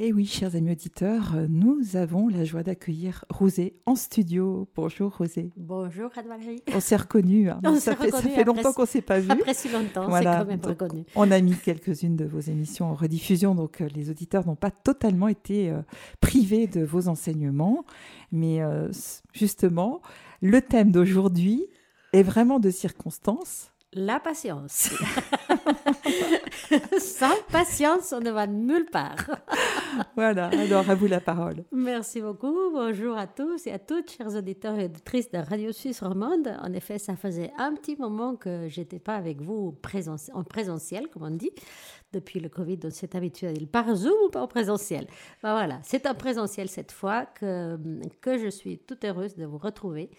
Et oui, chers amis auditeurs, nous avons la joie d'accueillir Rosé en studio. Bonjour Rosé. Bonjour Anne-Valérie. On s'est reconnus. Hein. Ça, fait, ça fait longtemps qu'on ne s'est pas vu. Après si longtemps, voilà. c'est quand même reconnu. On a mis quelques-unes de vos émissions en rediffusion, donc euh, les auditeurs n'ont pas totalement été euh, privés de vos enseignements. Mais euh, justement, le thème d'aujourd'hui est vraiment de circonstance la patience. Sans patience, on ne va nulle part. voilà, alors à vous la parole. Merci beaucoup. Bonjour à tous et à toutes, chers auditeurs et auditrices de Radio Suisse Romande. En effet, ça faisait un petit moment que j'étais pas avec vous en présentiel, comme on dit. Depuis le Covid, on s'est habitué à dire par Zoom ou par présentiel. Ben voilà, c'est en présentiel cette fois que, que je suis toute heureuse de vous retrouver.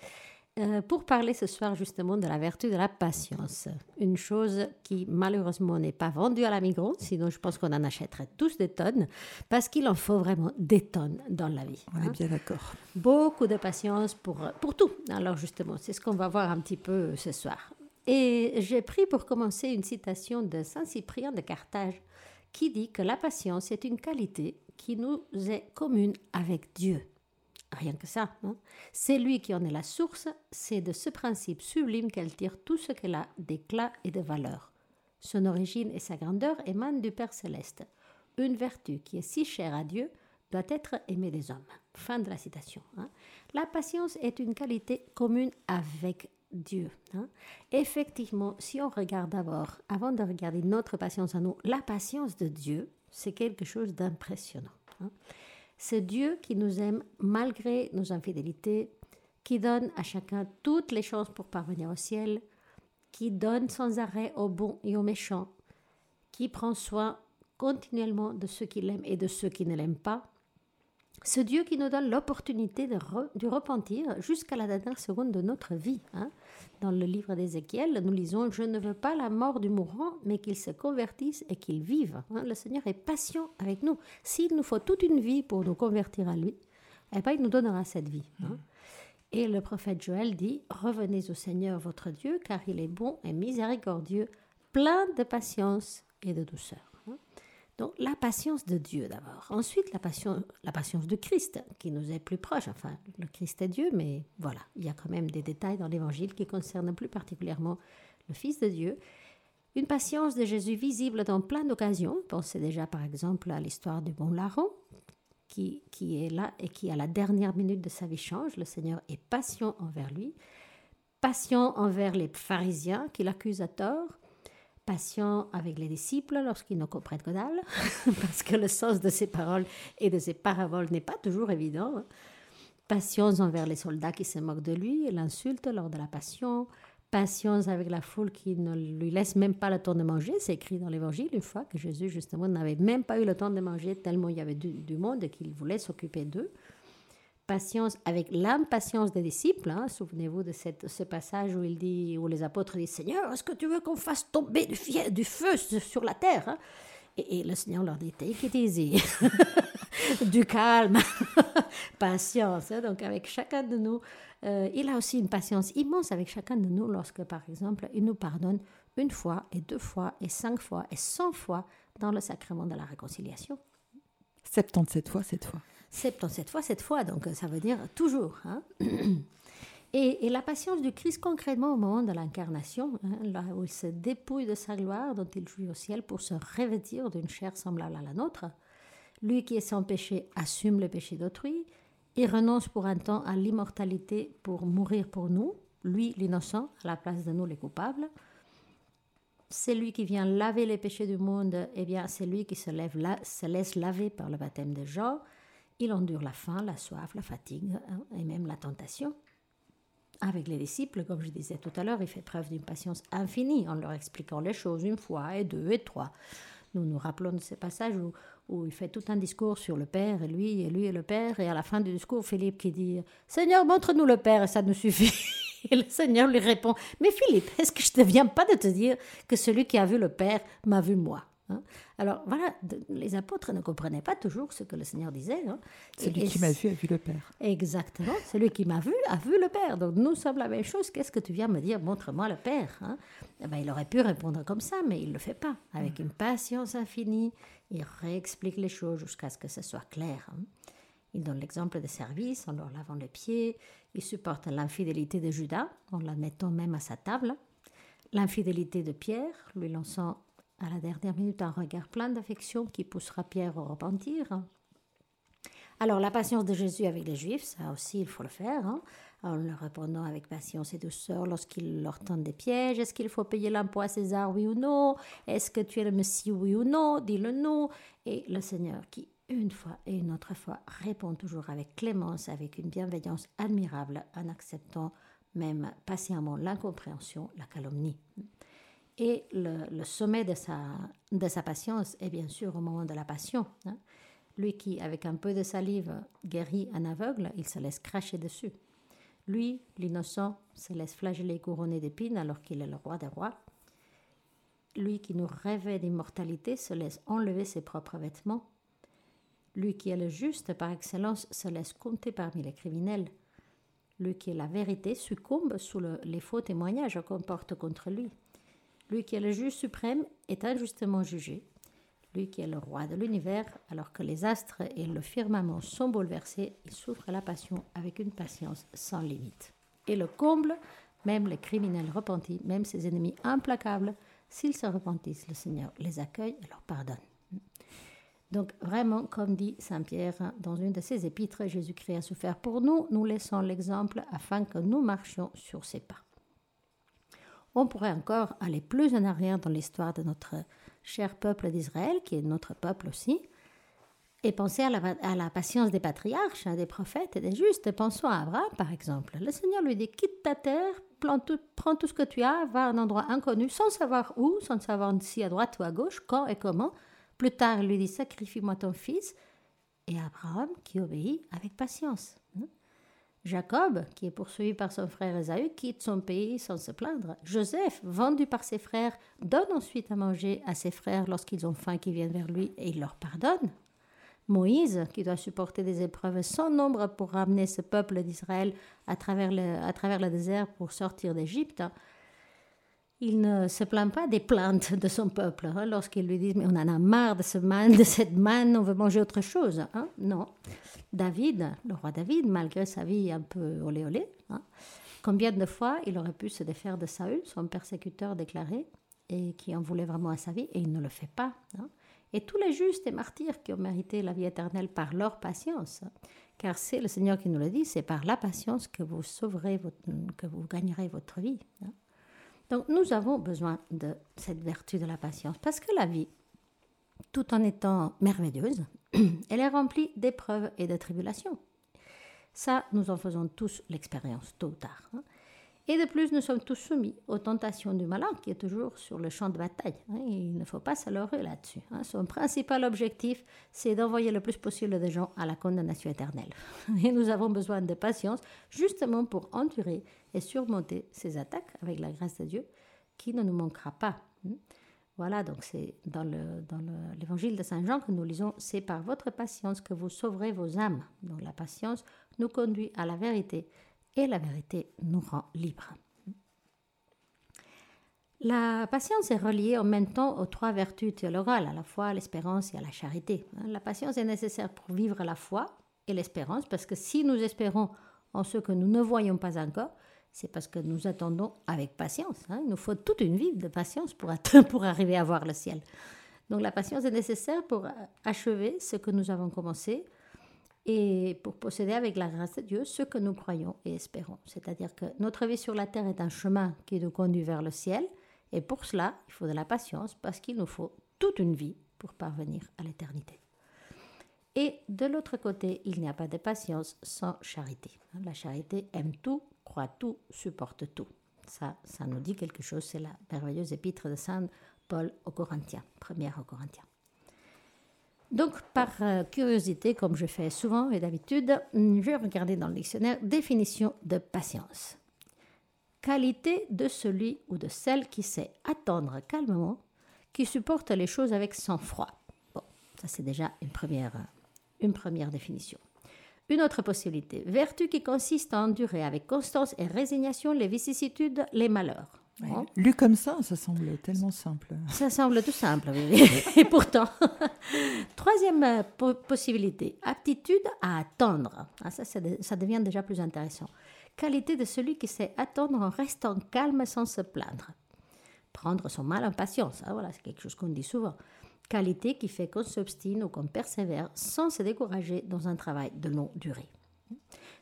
Euh, pour parler ce soir justement de la vertu de la patience. Une chose qui malheureusement n'est pas vendue à la Migros, sinon je pense qu'on en achèterait tous des tonnes, parce qu'il en faut vraiment des tonnes dans la vie. On est hein. bien d'accord. Beaucoup de patience pour, pour tout. Alors justement, c'est ce qu'on va voir un petit peu ce soir. Et j'ai pris pour commencer une citation de Saint Cyprien de Carthage qui dit que la patience est une qualité qui nous est commune avec Dieu. Rien que ça. Hein. C'est lui qui en est la source, c'est de ce principe sublime qu'elle tire tout ce qu'elle a d'éclat et de valeur. Son origine et sa grandeur émanent du Père céleste. Une vertu qui est si chère à Dieu doit être aimée des hommes. Fin de la citation. Hein. La patience est une qualité commune avec Dieu. Hein. Effectivement, si on regarde d'abord, avant de regarder notre patience à nous, la patience de Dieu, c'est quelque chose d'impressionnant. C'est Dieu qui nous aime malgré nos infidélités, qui donne à chacun toutes les chances pour parvenir au ciel, qui donne sans arrêt aux bons et aux méchants, qui prend soin continuellement de ceux qui l'aiment et de ceux qui ne l'aiment pas, ce Dieu qui nous donne l'opportunité de, de, repentir jusqu'à la dernière seconde de notre vie. Hein. Dans le livre d'Ézéchiel, nous lisons Je ne veux pas la mort du mourant, mais qu'il se convertisse et qu'il vive. Hein. Le Seigneur est patient avec nous. S'il nous faut toute une vie pour nous convertir à lui, eh bien, il nous donnera cette vie. Hein. Et le prophète Joël dit Revenez au Seigneur votre Dieu, car il est bon et miséricordieux, plein de patience et de douceur. Donc la patience de Dieu d'abord. Ensuite, la, passion, la patience de Christ, qui nous est plus proche. Enfin, le Christ est Dieu, mais voilà, il y a quand même des détails dans l'Évangile qui concernent plus particulièrement le Fils de Dieu. Une patience de Jésus visible dans plein d'occasions. Pensez déjà par exemple à l'histoire du bon larron, qui, qui est là et qui à la dernière minute de sa vie change. Le Seigneur est patient envers lui, patient envers les pharisiens qui l'accusent à tort, patient avec les disciples lorsqu'ils ne comprennent que dalle, parce que le sens de ses paroles et de ses paraboles n'est pas toujours évident. Patience envers les soldats qui se moquent de lui et l'insultent lors de la passion. Patience avec la foule qui ne lui laisse même pas le temps de manger. C'est écrit dans l'Évangile une fois que Jésus, justement, n'avait même pas eu le temps de manger tellement il y avait du, du monde et qu'il voulait s'occuper d'eux patience, avec l'impatience des disciples. Hein. Souvenez-vous de cette, ce passage où, il dit, où les apôtres disent Seigneur, est-ce que tu veux qu'on fasse tomber du, du feu sur la terre hein? et, le Seigneur leur dit Take it easy. du calme, patience. Hein. Donc, avec chacun de nous, euh, il a aussi une patience immense avec chacun de nous lorsque, par exemple, il nous pardonne une fois et deux fois et cinq fois et cent fois dans le sacrement de la réconciliation. 77 fois cette fois. 77 fois cette fois, donc ça veut dire toujours. Hein. Et, la patience du Christ concrètement au moment de l'incarnation, hein, là où il se dépouille de sa gloire dont il jouit au ciel pour se revêtir d'une chair semblable à la nôtre. Lui qui est sans péché assume le péché d'autrui, il renonce pour un temps à l'immortalité pour mourir pour nous, lui l'innocent à la place de nous les coupables. C'est lui qui vient laver les péchés du monde, eh bien c'est lui qui se, se laisse laver par le baptême de Jean. Il endure la faim, la soif, la fatigue hein, et même la tentation. Avec les disciples, comme je disais tout à l'heure, il fait preuve d'une patience infinie en leur expliquant les choses une fois et deux et trois. Nous nous rappelons de ces passages où, où il fait tout un discours sur le Père et lui et lui et le Père. Et à la fin du discours, Philippe qui dit Seigneur, montre-nous le Père et ça nous suffit. Et le Seigneur lui répond Mais Philippe, est-ce que je ne viens pas de te dire que celui qui a vu le Père m'a vu moi? Hein. Alors voilà, les apôtres ne comprenaient pas toujours ce que le Seigneur disait. Hein. Celui qui m'a vu a vu le Père. Exactement, celui qui m'a vu a vu le Père. Donc nous sommes la même chose. Qu'est-ce que tu viens me dire? Montre-moi le Père. Hein. Eh ben, il aurait pu répondre comme ça, mais il ne le fait pas, avec une patience infinie. Il réexplique les choses jusqu'à ce que ce soit clair. Il donne l'exemple des services en leur lavant les pieds. Il supporte l'infidélité de Judas en la mettant même à sa table. L'infidélité de Pierre, lui lançant à la dernière minute un regard plein d'affection qui poussera Pierre au repentir. Alors la patience de Jésus avec les Juifs, ça aussi il faut le faire, hein, en leur répondant avec patience et douceur lorsqu'ils leur tendent des pièges. Est-ce qu'il faut payer l'impôt à César, oui ou non? Est-ce que tu es le Messie, oui ou non? Dis-le non. Et le Seigneur qui, une fois et une autre fois, répond toujours avec clémence, avec une bienveillance admirable, en acceptant même patiemment l'incompréhension, la calomnie. Et le, sommet de sa, de sa patience est bien sûr au moment de la passion. Hein. Lui qui, avec un peu de salive, guérit un aveugle, il se laisse cracher dessus. Lui, l'innocent, se laisse flageller couronné d'épines alors qu'il est le roi des rois. Lui qui nous rêvait d'immortalité se laisse enlever ses propres vêtements. Lui qui est le juste par excellence se laisse compter parmi les criminels. Lui qui est la vérité succombe sous les faux témoignages qu'on porte contre lui. Lui qui est le juge suprême est injustement jugé. Lui qui est le roi de l'univers, alors que les astres et le firmament sont bouleversés, il souffre la passion avec une patience sans limite. Et le comble, même les criminels repentis, même ses ennemis implacables, s'ils se repentissent, le Seigneur les accueille et leur pardonne. Donc vraiment, comme dit Saint Pierre dans une de ses épîtres, Jésus-Christ a souffert pour nous, nous laissons l'exemple afin que nous marchions sur ses pas. On pourrait encore aller plus en arrière dans l'histoire de notre cher peuple d'Israël, qui est notre peuple aussi, et penser à la, patience des patriarches, hein, des prophètes et des justes. Pensons à Abraham, par exemple. Le Seigneur lui dit, quitte ta terre, prends tout ce que tu as, va à un endroit inconnu, sans savoir où, sans savoir si à droite ou à gauche, quand et comment. Plus tard, il lui dit, sacrifie-moi ton fils. Et Abraham qui obéit avec patience. Jacob, qui est poursuivi par son frère Esaü, quitte son pays sans se plaindre. Joseph, vendu par ses frères, donne ensuite à manger à ses frères lorsqu'ils ont faim qui viennent vers lui et il leur pardonne. Moïse, qui doit supporter des épreuves sans nombre pour ramener ce peuple d'Israël à travers le désert pour sortir d'Égypte, il ne se plaint pas des plaintes de son peuple hein, lorsqu'ils lui disent mais on en a marre de ce man, de cette manne, on veut manger autre chose. Hein. Non. David, le roi David, malgré sa vie un peu olé olé, hein, combien de fois il aurait pu se défaire de Saül, son persécuteur déclaré, et qui en voulait vraiment à sa vie, et il ne le fait pas. Et tous les justes et martyrs qui ont mérité la vie éternelle par leur patience, car c'est le Seigneur qui nous le dit, c'est par la patience que vous sauverez, votre, que vous gagnerez votre vie. Donc nous avons besoin de cette vertu de la patience, parce que la vie, tout en étant merveilleuse, elle est remplie d'épreuves et de tribulations. Ça, nous en faisons tous l'expérience, tôt ou tard. Hein. Et de plus, nous sommes tous soumis aux tentations du malin qui est toujours sur le champ de bataille. Hein. il ne faut pas se là-dessus. Hein. Son principal objectif, c'est d'envoyer le plus possible de gens à la condamnation éternelle. Et nous avons besoin de patience justement pour endurer et surmonter ces attaques avec la grâce de Dieu qui ne nous manquera pas. Hein. Voilà, donc c'est dans, le, dans l'évangile de Saint Jean que nous lisons, c'est par votre patience que vous sauverez vos âmes. Donc la patience nous conduit à la vérité et la vérité nous rend libres. La patience est reliée en même temps aux trois vertus théologales, à la foi, à l'espérance et à la charité. La patience est nécessaire pour vivre la foi et l'espérance, parce que si nous espérons en ce que nous ne voyons pas encore, c'est parce que nous attendons avec patience. Hein. Il nous faut toute une vie de patience pour, pour arriver à voir le ciel. Donc la patience est nécessaire pour achever ce que nous avons commencé et pour posséder avec la grâce de Dieu ce que nous croyons et espérons. C'est-à-dire que notre vie sur la terre est un chemin qui nous conduit vers le ciel et pour cela, il faut de la patience parce qu'il nous faut toute une vie pour parvenir à l'éternité. Et de l'autre côté, il n'y a pas de patience sans charité. La charité aime tout, croit tout, supporte tout. Ça, ça nous dit quelque chose, c'est la merveilleuse épître de Saint Paul aux Corinthiens, première aux Corinthiens. Donc, par euh, curiosité, comme je fais souvent et d'habitude, je vais regarder dans le dictionnaire définition de patience. Qualité de celui ou de celle qui sait attendre calmement, qui supporte les choses avec sang-froid. Bon, ça c'est déjà une première, une première définition. Une autre possibilité, vertu qui consiste à endurer avec constance et résignation les vicissitudes, les malheurs. Hein Lu comme ça, ça semble tellement simple. Ça semble tout simple, oui. et pourtant. Troisième euh, po- possibilité, aptitude à attendre. Ah, ça, ça, de- ça devient déjà plus intéressant. Qualité de celui qui sait attendre en restant calme sans se plaindre. Prendre son mal en patience, ah, voilà, c'est quelque chose qu'on dit souvent. Qualité qui fait qu'on s'obstine ou qu'on persévère sans se décourager dans un travail de longue durée.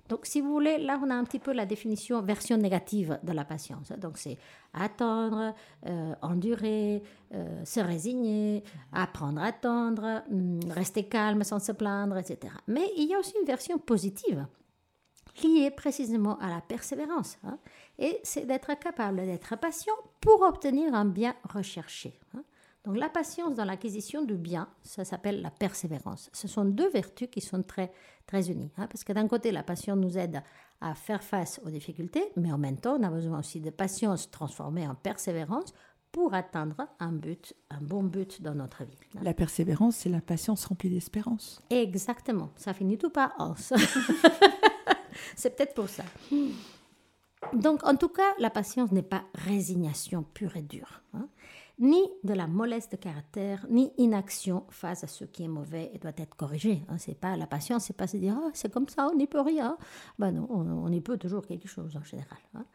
Donc, si vous voulez, là, on a un petit peu la définition version négative de la patience. hein. Donc, c'est attendre, euh, endurer, euh, se résigner, apprendre à attendre, hum, rester calme sans se plaindre, etc. Mais il y a aussi une version positive liée précisément à la persévérance. hein. Et c'est d'être capable d'être patient pour obtenir un bien recherché. hein. Donc la patience dans l'acquisition du bien, ça s'appelle la persévérance. Ce sont deux vertus qui sont très, très unies. hein, parce que d'un côté, la patience nous aide à faire face aux difficultés, mais en même temps, on a besoin aussi de patience transformée en persévérance pour atteindre un but, un bon but dans notre vie. La persévérance, c'est la patience remplie d'espérance. Exactement, ça finit tout par os. C'est peut-être pour ça. Donc, en tout cas, la patience n'est pas résignation pure et dure, hein. Ni de la mollesse de caractère, ni inaction face à ce qui est mauvais et doit être corrigé. Hein. C'est pas la patience, c'est pas se dire ah, c'est comme ça, on n'y peut rien. Ben non, on, y peut toujours quelque chose en général. hein.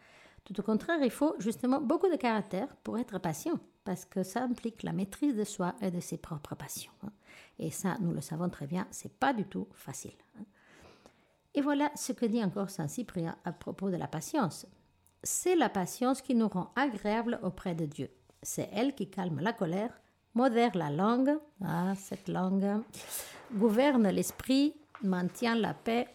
Tout au contraire, il faut justement beaucoup de caractère pour être patient, parce que ça implique la maîtrise de soi et de ses propres passions. hein. Et ça, nous le savons très bien, c'est pas du tout facile. Et voilà ce que dit encore Saint Cyprien à propos de la patience. C'est la patience qui nous rend agréable auprès de Dieu. C'est elle qui calme la colère, modère la langue, ah, cette langue, gouverne l'esprit, maintient la paix,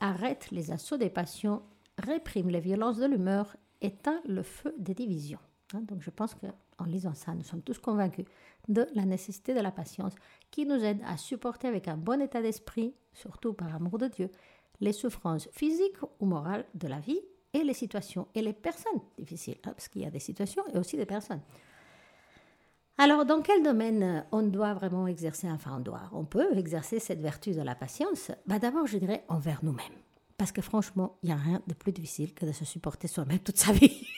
arrête les assauts des passions, réprime les violences de l'humeur, éteint le feu des divisions. Hein, donc je pense qu'en lisant ça, nous sommes tous convaincus de la nécessité de la patience qui nous aide à supporter avec un bon état d'esprit, surtout par amour de Dieu, les souffrances physiques ou morales de la vie et les situations et les personnes difficiles, hein, parce qu'il y a des situations et aussi des personnes. Alors, dans quel domaine euh, on doit vraiment exercer, enfin on doit, on peut exercer cette vertu de la patience? Bah, D'abord, je dirais envers nous-mêmes. Parce que franchement, il n'y a rien de plus difficile que de se supporter soi-même toute sa vie.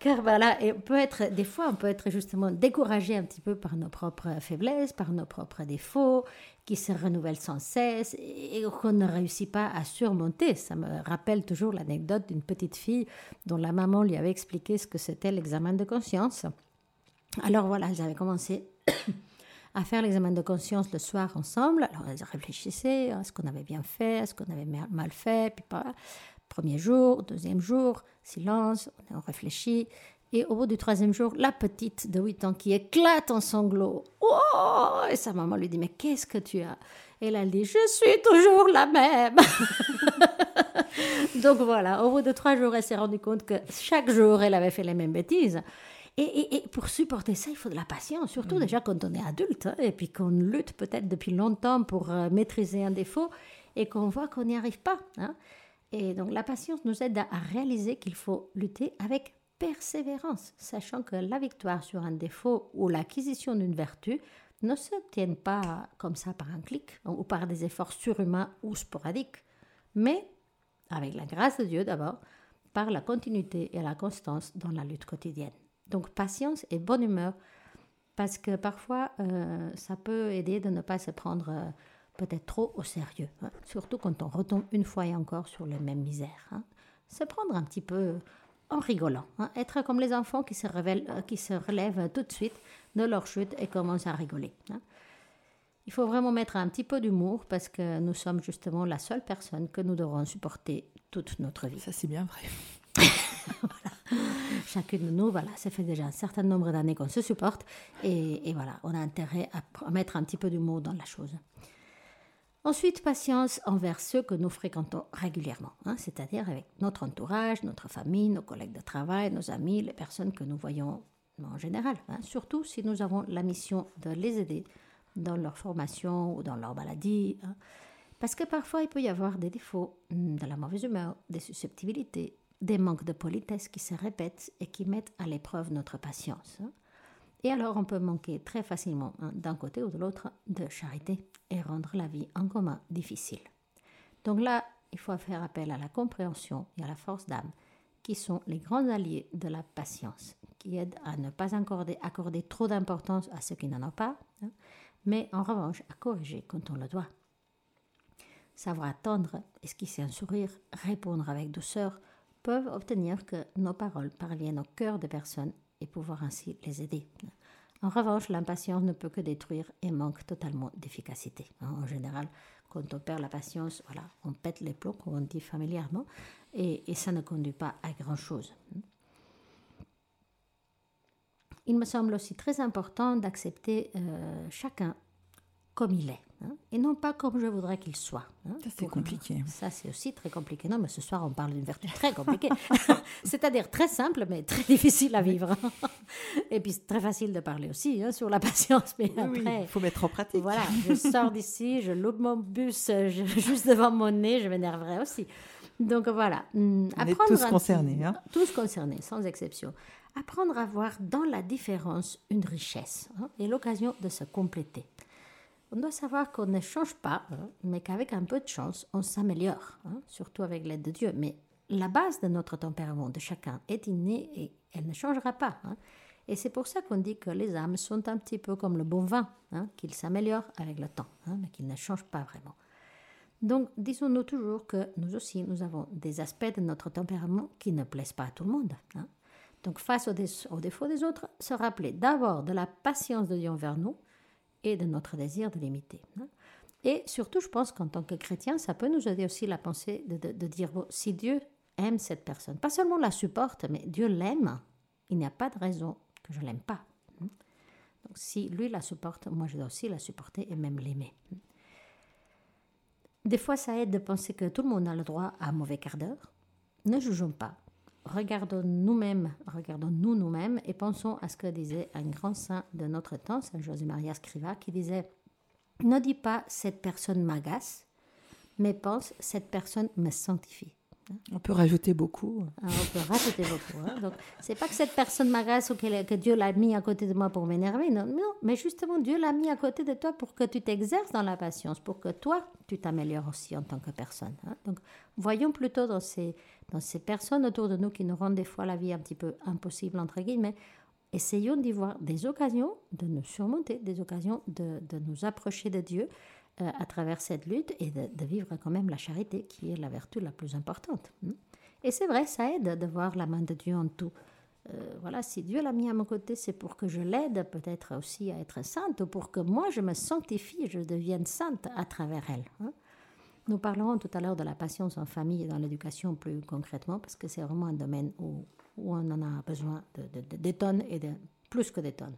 Car voilà, et on peut être, des fois, on peut être justement découragé un petit peu par nos propres faiblesses, par nos propres défauts, qui se renouvellent sans cesse et qu'on ne réussit pas à surmonter. Ça me rappelle toujours l'anecdote d'une petite fille dont la maman lui avait expliqué ce que c'était l'examen de conscience. Alors voilà, avaient commencé à faire l'examen de conscience le soir ensemble. Alors elles réfléchissaient à ce qu'on avait bien fait, à ce qu'on avait mal fait, puis pas. Premier jour, deuxième jour, silence, on réfléchit. Et au bout du troisième jour, la petite de 8 ans qui éclate en sanglots. Oh Et sa maman lui dit, mais qu'est-ce que tu as? Et là, elle dit, je suis toujours la même. Donc voilà, au bout de trois jours, elle s'est rendue compte que chaque jour, elle avait fait les mêmes bêtises. Et, et, et, pour supporter ça, il faut de la patience, surtout mmh. déjà quand on est adulte, hein, et puis qu'on lutte peut-être depuis longtemps pour euh, maîtriser un défaut, et qu'on voit qu'on n'y arrive pas. Hein. Et donc la patience nous aide à, à réaliser qu'il faut lutter avec persévérance, sachant que la victoire sur un défaut ou l'acquisition d'une vertu ne s'obtiennent pas comme ça par un clic ou par des efforts surhumains ou sporadiques, mais avec la grâce de Dieu d'abord, par la continuité et la constance dans la lutte quotidienne. Donc patience et bonne humeur, parce que parfois euh, ça peut aider de ne pas se prendre euh, peut-être trop au sérieux, hein, surtout quand on retombe une fois et encore sur les mêmes misères. Hein. Se prendre un petit peu en rigolant, hein, être comme les enfants qui se, révèlent, euh, qui se relèvent tout de suite de leur chute et commencent à rigoler. hein. Il faut vraiment mettre un petit peu d'humour parce que nous sommes justement la seule personne que nous devrons supporter toute notre vie. Ça, c'est bien vrai. voilà. Chacune de nous, voilà, ça fait déjà un certain nombre d'années qu'on se supporte et, et, voilà, on a intérêt à, à mettre un petit peu d'humour dans la chose. Ensuite, patience envers ceux que nous fréquentons régulièrement, hein, c'est-à-dire avec notre entourage, notre famille, nos collègues de travail, nos amis, les personnes que nous voyons en général, hein, surtout si nous avons la mission de les aider dans leur formation ou dans leur maladie. Hein, parce que parfois, il peut y avoir des défauts, de la mauvaise humeur, des susceptibilités, des manques de politesse qui se répètent et qui mettent à l'épreuve notre patience. Et alors, on peut manquer très facilement, hein, d'un côté ou de l'autre, de charité et rendre la vie en commun difficile. Donc là, il faut faire appel à la compréhension et à la force d'âme qui sont les grands alliés de la patience, qui aident à ne pas accorder, accorder trop d'importance à ceux qui n'en ont pas, hein, mais en revanche à corriger quand on le doit. Savoir attendre, esquisser un sourire, répondre avec douceur, peuvent obtenir que nos paroles parviennent au cœur des personnes et pouvoir ainsi les aider. En revanche, l'impatience ne peut que détruire et manque totalement d'efficacité. Hein. En général, quand on perd la patience, voilà, on pète les plombs, comme on dit familièrement, et, ça ne conduit pas à grand-chose. Il me semble aussi très important d'accepter euh, chacun comme il est. Hein, et non pas comme je voudrais qu'il soit. Hein, ça, c'est compliqué. Ça, c'est aussi très compliqué. Non, mais ce soir, on parle d'une vertu très compliquée. C'est-à-dire très simple, mais très difficile à vivre. et puis, très facile de parler aussi hein, sur la patience. Mais après. il faut mettre en pratique. Voilà, je sors d'ici, je loupe mon bus juste devant mon nez, je m'énerverai aussi. Donc voilà. Hmm, on est tous concernés. Tous concernés, sans exception. Apprendre à voir dans la différence une richesse et l'occasion de se compléter. On doit savoir qu'on ne change pas, hein, mais qu'avec un peu de chance, on s'améliore, hein, surtout avec l'aide de Dieu. Mais la base de notre tempérament de chacun est innée et elle ne changera pas. Hein. Et c'est pour ça qu'on dit que les âmes sont un petit peu comme le bon vin, qu'ils s'améliorent avec le temps, mais qu'ils ne changent pas vraiment. Donc, disons-nous toujours que nous aussi, nous avons des aspects de notre tempérament qui ne plaisent pas à tout le monde. Donc, face aux, défauts des autres, se rappeler d'abord de la patience de Dieu envers nous, et de notre désir de l'imiter. Hein. Et surtout, je pense qu'en tant que chrétien, ça peut nous aider aussi la pensée de, dire, si Dieu aime cette personne, pas seulement la supporte, mais Dieu l'aime, il n'y a pas de raison que je l'aime pas. Hein. Donc si lui la supporte, moi je dois aussi la supporter et même l'aimer. Hein. Des fois, ça aide de penser que tout le monde a le droit à un mauvais quart d'heure. Ne jugeons pas regardons nous-mêmes, regardons-nous nous-mêmes et pensons à ce que disait un grand saint de notre temps, Saint José Maria Scriva, qui disait Ne dis pas cette personne m'agace, mais pense cette personne me sanctifie. On peut rajouter beaucoup. Ah, on peut rajouter beaucoup. Hein. Donc, c'est pas que cette personne m'agace ou que, Dieu l'a mis à côté de moi pour m'énerver. Non, non, mais justement, Dieu l'a mis à côté de toi pour que tu t'exerces dans la patience, pour que toi, tu t'améliores aussi en tant que personne. Hein. Donc, voyons plutôt dans ces, dans ces personnes autour de nous qui nous rendent des fois la vie un petit peu impossible, entre guillemets, essayons d'y voir des occasions de nous surmonter, des occasions de, de nous approcher de Dieu à travers cette lutte et de, vivre quand même la charité qui est la vertu la plus importante. Hmm. Et c'est vrai, ça aide de voir la main de Dieu en tout. Euh, voilà, si Dieu l'a mis à mon côté, c'est pour que je l'aide peut-être aussi à être sainte ou pour que moi je me sanctifie, je devienne sainte à travers elle. Hein. Nous parlerons tout à l'heure de la patience en famille et dans l'éducation plus concrètement parce que c'est vraiment un domaine où, où, on en a besoin de, de, des tonnes et de plus que des tonnes.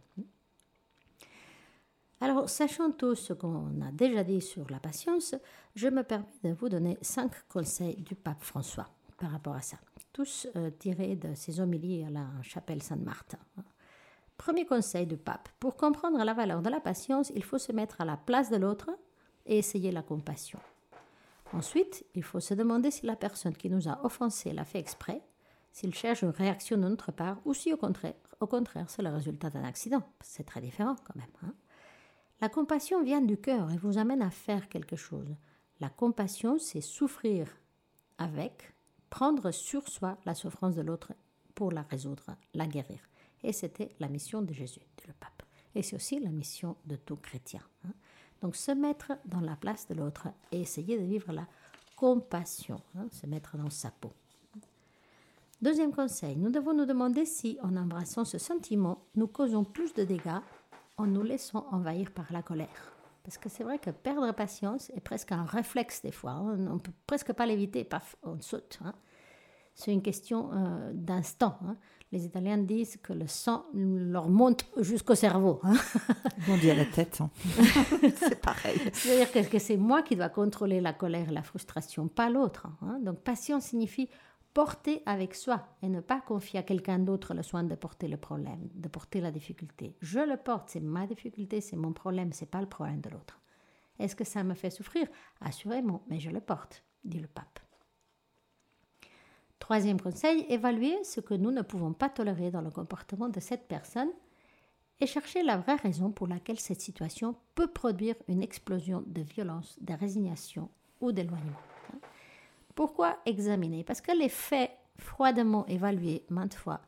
Alors, sachant tout ce qu'on a déjà dit sur la patience, je me permets de vous donner cinq conseils du pape François par rapport à ça, tous euh, tirés de ses homélies à la chapelle Sainte-Marthe. Premier conseil du pape, pour comprendre la valeur de la patience, il faut se mettre à la place de l'autre et essayer la compassion. Ensuite, il faut se demander si la personne qui nous a offensés l'a fait exprès, s'il cherche une réaction de notre part ou si au contraire, au contraire c'est le résultat d'un accident. C'est très différent quand même. Hein. La compassion vient du cœur et vous amène à faire quelque chose. La compassion, c'est souffrir avec, prendre sur soi la souffrance de l'autre pour la résoudre, la guérir. Et c'était la mission de Jésus, dit le pape. Et c'est aussi la mission de tout chrétien. Hein. Donc se mettre dans la place de l'autre et essayer de vivre la compassion, hein, se mettre dans sa peau. Deuxième conseil, nous devons nous demander si, en embrassant ce sentiment, nous causons plus de dégâts en nous laissant envahir par la colère. Parce que c'est vrai que perdre patience est presque un réflexe des fois. Hein. On ne peut presque pas l'éviter, paf, on saute. Hein. C'est une question euh, d'instant. Hein. Les Italiens disent que le sang leur monte jusqu'au cerveau. On dit à la tête. c'est pareil. C'est-à-dire que c'est moi qui dois contrôler la colère et la frustration, pas l'autre. Donc patience signifie porter avec soi et ne pas confier à quelqu'un d'autre le soin de porter le problème, de porter la difficulté. Je le porte, c'est ma difficulté, c'est mon problème, c'est pas le problème de l'autre. Est-ce que ça me fait souffrir? Assurément, mais je le porte, dit le pape. Troisième conseil, évaluer ce que nous ne pouvons pas tolérer dans le comportement de cette personne et chercher la vraie raison pour laquelle cette situation peut produire une explosion de violence, de résignation ou d'éloignement. Pourquoi examiner? Parce que les faits froidement évaluées maintes fois,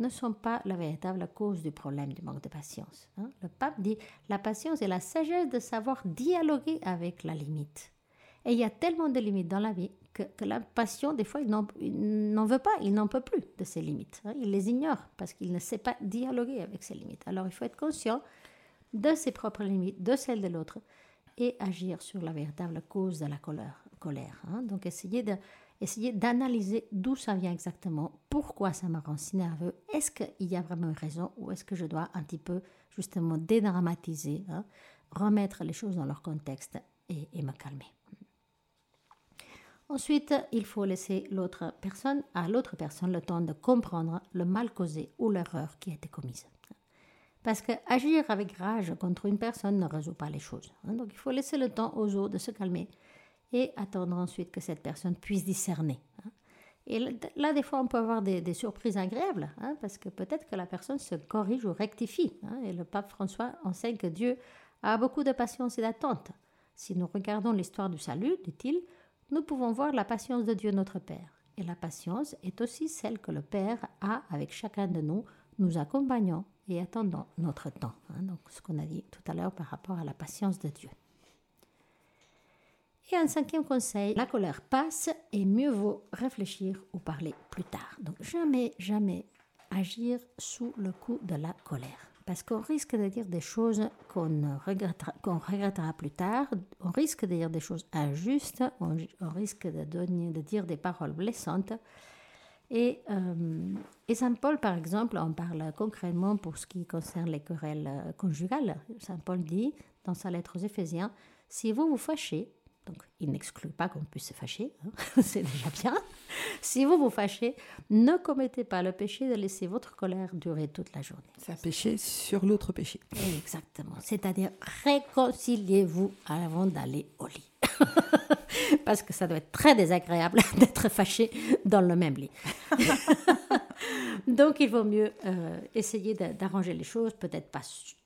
ne sont pas la véritable cause du problème du manque de patience. hein. Le pape dit la patience est la sagesse de savoir dialoguer avec la limite. Et il y a tellement de limites dans la vie que, que la passion, des fois, il n'en veut pas, il n'en peut plus de ces limites. hein. Il les ignore parce qu'il ne sait pas dialoguer avec ces limites. Alors il faut être conscient de ses propres limites, de celles de l'autre, et agir sur la véritable cause de la colère. Colère hein. Donc essayer de essayer d'analyser d'où ça vient exactement, pourquoi ça me rend si nerveux, est-ce qu'il y a vraiment une raison ou est-ce que je dois un petit peu justement dédramatiser, hein, remettre les choses dans leur contexte et, me calmer. Ensuite, il faut laisser l'autre personne, à l'autre personne le temps de comprendre le mal causé ou l'erreur qui a été commise. Parce que agir avec rage contre une personne ne résout pas les choses. hein. Donc il faut laisser le temps aux autres de se calmer et attendre ensuite que cette personne puisse discerner. hein. Et là- des fois, on peut avoir des, surprises agréables, hein, parce que peut-être que la personne se corrige ou rectifie. hein. et le pape François enseigne que Dieu a beaucoup de patience et d'attente. Si nous regardons l'histoire du salut, dit-il, nous pouvons voir la patience de Dieu notre Père. Et la patience est aussi celle que le Père a avec chacun de nous, nous accompagnant et attendant notre temps. donc, ce qu'on a dit tout à l'heure par rapport à la patience de Dieu. Et un cinquième conseil, la colère passe et mieux vaut réfléchir ou parler plus tard. Donc jamais, jamais agir sous le coup de la colère. Parce qu'on risque de dire des choses qu'on regrettera, plus tard, on risque de dire des choses injustes, on, on risque de, dire des paroles blessantes. Et, euh, et Saint Paul, par exemple, en parle concrètement pour ce qui concerne les querelles euh, conjugales. Saint Paul dit dans sa lettre aux Éphésiens, si vous vous fâchez, donc il n'exclut pas qu'on puisse se fâcher, hein, c'est déjà bien, si vous vous fâchez, ne commettez pas le péché de laisser votre colère durer toute la journée. C'est un péché sur l'autre péché. Exactement, c'est-à-dire réconciliez-vous avant d'aller au lit. Parce que ça doit être très désagréable d'être fâché dans le même lit. Donc il vaut mieux euh, essayer d'arranger les choses, peut-être pas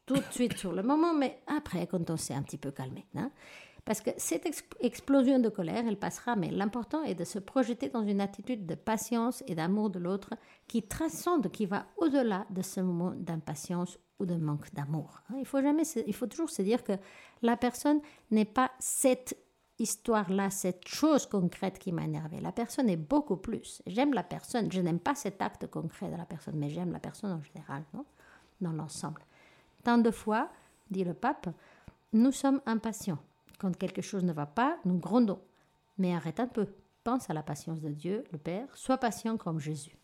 tout de suite sur le moment, mais après quand on s'est un petit peu calmé. hein. Parce que cette ex- explosion de colère, elle passera, mais l'important est de se projeter dans une attitude de patience et d'amour de l'autre qui transcende, qui va au-delà de ce moment d'impatience ou de manque d'amour. hein. Il faut il faut toujours se dire que la personne n'est pas cette histoire-là, cette chose concrète qui m'a énervé. La personne est beaucoup plus. J'aime la personne. Je n'aime pas cet acte concret de la personne, mais j'aime la personne en général, dans l'ensemble. Tant de fois, dit le pape, nous sommes impatients. Quand quelque chose ne va pas, nous grondons. Mais arrête un peu. Pense à la patience de Dieu, le Père. Sois patient comme Jésus.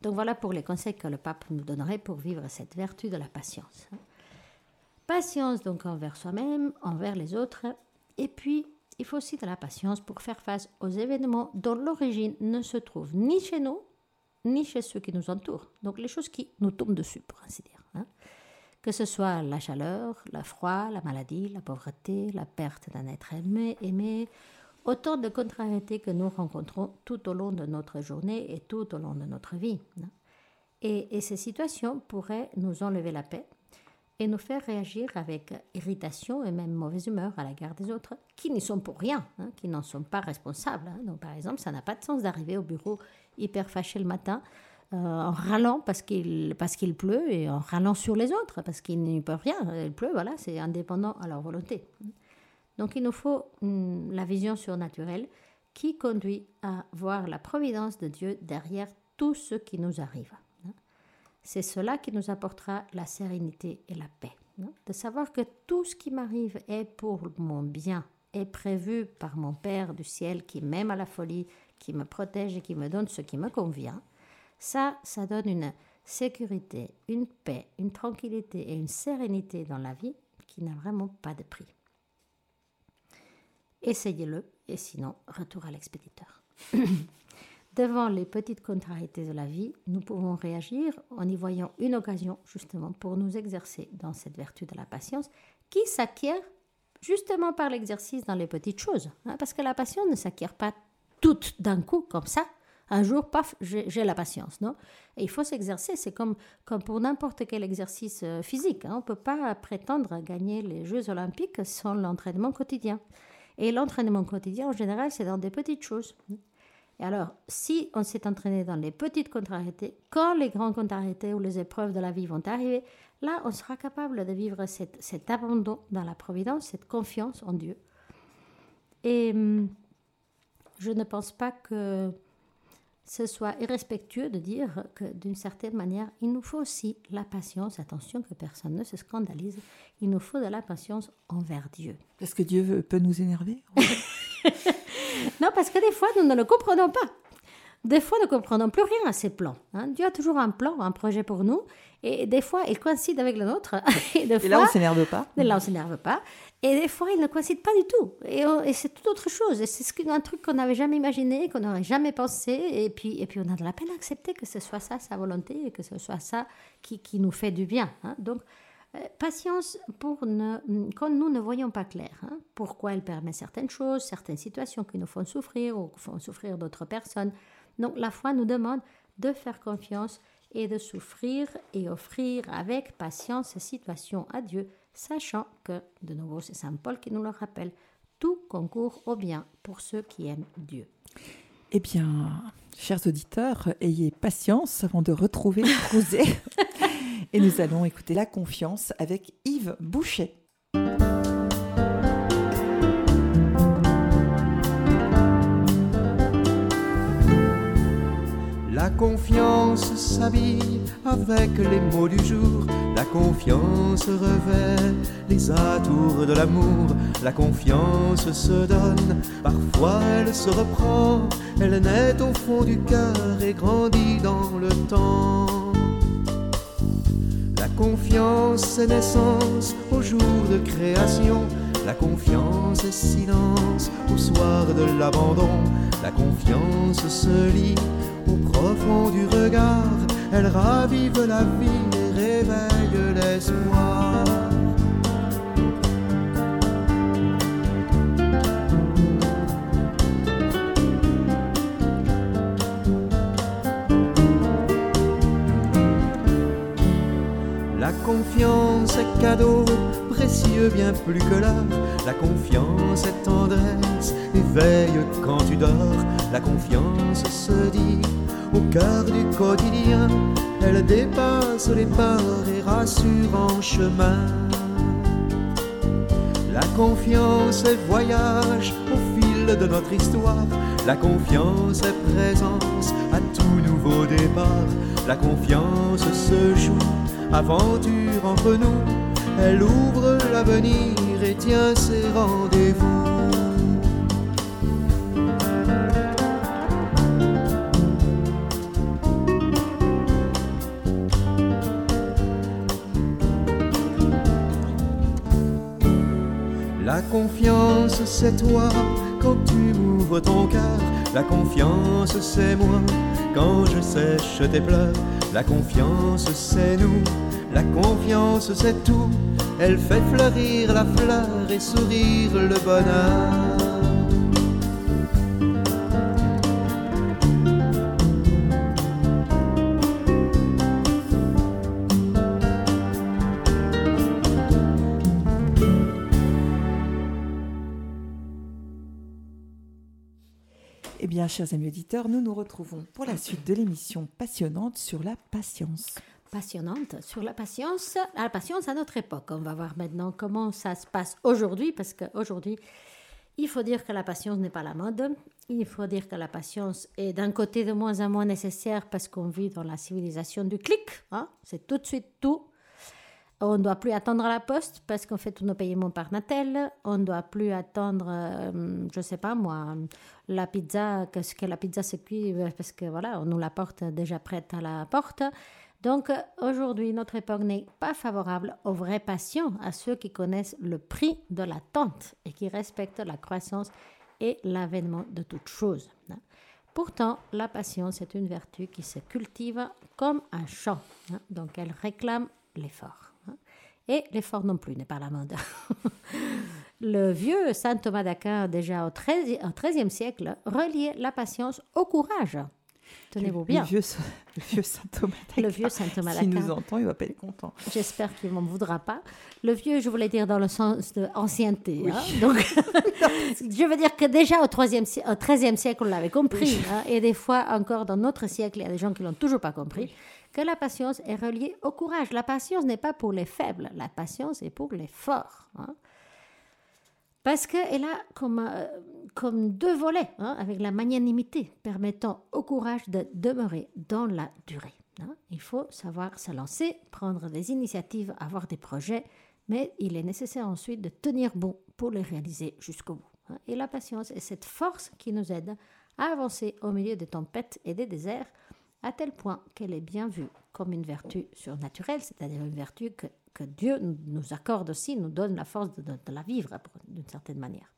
Donc voilà pour les conseils que le pape nous donnerait pour vivre cette vertu de la patience. Patience donc envers soi-même, envers les autres. Et puis, il faut aussi de la patience pour faire face aux événements dont l'origine ne se trouve ni chez nous, ni chez ceux qui nous entourent. Donc les choses qui nous tombent dessus, pour ainsi dire. Que ce soit la chaleur, le froid, la maladie, la pauvreté, la perte d'un être aimé, aimé, autant de contrariétés que nous rencontrons tout au long de notre journée et tout au long de notre vie. Et, ces situations pourraient nous enlever la paix et nous faire réagir avec irritation et même mauvaise humeur à l'égard des autres, qui n'y sont pour rien, hein, qui n'en sont pas responsables. hein. Donc, par exemple, ça n'a pas de sens d'arriver au bureau hyper fâché le matin, euh, en râlant parce qu'il parce qu'il pleut et en râlant sur les autres parce qu'ils n'y peuvent rien. Il pleut, voilà, c'est indépendant à leur volonté. Donc, il nous faut hum, la vision surnaturelle qui conduit à voir la providence de Dieu derrière tout ce qui nous arrive. C'est cela qui nous apportera la sérénité et la paix. De savoir que tout ce qui m'arrive est pour mon bien, est prévu par mon Père du ciel qui m'aime à la folie, qui me protège et qui me donne ce qui me convient. Ça, ça donne une sécurité, une paix, une tranquillité et une sérénité dans la vie qui n'a vraiment pas de prix. Essayez-le et sinon, retour à l'expéditeur. Devant les petites contrariétés de la vie, nous pouvons réagir en y voyant une occasion justement pour nous exercer dans cette vertu de la patience qui s'acquiert justement par l'exercice dans les petites choses. hein, parce que la patience ne s'acquiert pas toute d'un coup comme ça. Un jour, paf, j'ai la patience, non? Et il faut s'exercer. C'est comme, comme pour n'importe quel exercice euh, physique. hein. On ne peut pas prétendre gagner les Jeux olympiques sans l'entraînement quotidien. Et l'entraînement quotidien, en général, c'est dans des petites choses. Et alors, si on s'est entraîné dans les petites contrariétés, quand les grandes contrariétés ou les épreuves de la vie vont arriver, là, on sera capable de vivre cet abandon dans la providence, cette confiance en Dieu. Et hum, je ne pense pas que ce soit irrespectueux de dire que d'une certaine manière, il nous faut aussi la patience. Attention que personne ne se scandalise. Il nous faut de la patience envers Dieu. Est-ce que Dieu peut nous énerver? Non, parce que des fois, nous ne le comprenons pas. Des fois, nous ne comprenons plus rien à ses plans. Hein. Dieu a toujours un plan, un projet pour nous. Et des fois, il coïncide avec le nôtre. Et, là, on ne s'énerve pas. Et là, on ne s'énerve pas. Et des fois, il ne coïncide pas du tout. Et, c'est tout autre chose. Et c'est un truc qu'on n'avait jamais imaginé, qu'on n'aurait jamais pensé. Et puis, et puis, on a de la peine à accepter que ce soit ça, sa volonté, et que ce soit ça qui, qui nous fait du bien. Hein. Donc, euh, patience pour ne, quand nous ne voyons pas clair. Hein. Pourquoi elle permet certaines choses, certaines situations qui nous font souffrir ou font souffrir d'autres personnes. Donc, la foi nous demande de faire confiance et de souffrir et offrir avec patience ces situations à Dieu sachant que, de nouveau, c'est Saint Paul qui nous le rappelle, tout concourt au bien pour ceux qui aiment Dieu. Eh bien, chers auditeurs, ayez patience avant de retrouver Rosé. et nous allons écouter La Confiance avec Yves Boucher. Confiance s'habille avec les mots du jour. La confiance revêt les atours de l'amour. La confiance se donne, parfois elle se reprend. Elle naît au fond du cœur et grandit dans le temps. La confiance est naissance au jour de création. La confiance est silence au soir de l'abandon. La confiance se lit au profond du regard, elle ravive la vie et réveille l'espoir. La confiance est cadeau bien plus que. La confiance est tendresse, éveille quand tu dors. La confiance se dit au cœur du quotidien. Elle dépasse les peurs et rassure en chemin. La confiance est voyage au fil de notre histoire. La confiance est présence à tout nouveau départ. La confiance se joue, aventure entre nous. Elle ouvre l'avenir et tient ses rendez-vous. La confiance, c'est toi quand tu m'ouvres ton cœur. La confiance, c'est moi quand je sèche tes pleurs. La confiance, c'est nous. La confiance, c'est tout. Elle fait fleurir la fleur et sourire le bonheur. chers amis auditeurs, nous nous retrouvons pour la suite de l'émission passionnante sur la patience. Passionnante sur la patience, la patience à notre époque. On va voir maintenant comment ça se passe aujourd'hui, parce qu'aujourd'hui, il faut dire que la patience n'est pas la mode. Il faut dire que la patience est d'un côté de moins en moins nécessaire parce qu'on vit dans la civilisation du clic. Hein. C'est tout de suite tout on ne doit plus attendre à la poste parce qu'on fait tous nos paiements par Natel. On ne doit plus attendre, euh, je ne sais pas moi, la pizza, que, que la pizza se cuit euh, parce que voilà, on nous la porte déjà prête à la porte. Donc aujourd'hui, notre époque n'est pas favorable aux vrais patients, à ceux qui connaissent le prix de l'attente et qui respectent la croissance et l'avènement de toutes choses. Hein. Pourtant, la patience est une vertu qui se cultive comme un champ. Donc elle réclame l'effort. Et l'effort non plus n'est pas la mode. le vieux saint Thomas d'Aquin, déjà au XIIIe siècle, reliait la patience au courage. Tenez-vous bien. Le vieux, le vieux saint Thomas Le vieux saint Thomas S'il nous entend, il va pas être content. J'espère qu'il ne m'en voudra pas. Le vieux, je voulais dire dans le sens de ancienneté. Hein. Donc, je veux dire que déjà au, au XIIIe siècle, on l'avait compris. Hein, et des fois, encore dans notre siècle, il y a des gens qui l'ont toujours pas compris. Que la patience est reliée au courage. La patience n'est pas pour les faibles. La patience est pour les forts. Hein. Parce qu'elle a comme, euh, comme deux volets, hein, avec la magnanimité permettant au courage de demeurer dans la durée. Hein. Il faut savoir se lancer, prendre des initiatives, avoir des projets, mais il est nécessaire ensuite de tenir bon pour les réaliser jusqu'au bout. Hein. Et la patience est cette force qui nous aide à avancer au milieu des tempêtes et des déserts, à tel point qu'elle est bien vue comme une vertu surnaturelle, c'est-à-dire une vertu que que Dieu nous accorde aussi, nous donne la force de, la vivre d'une certaine manière.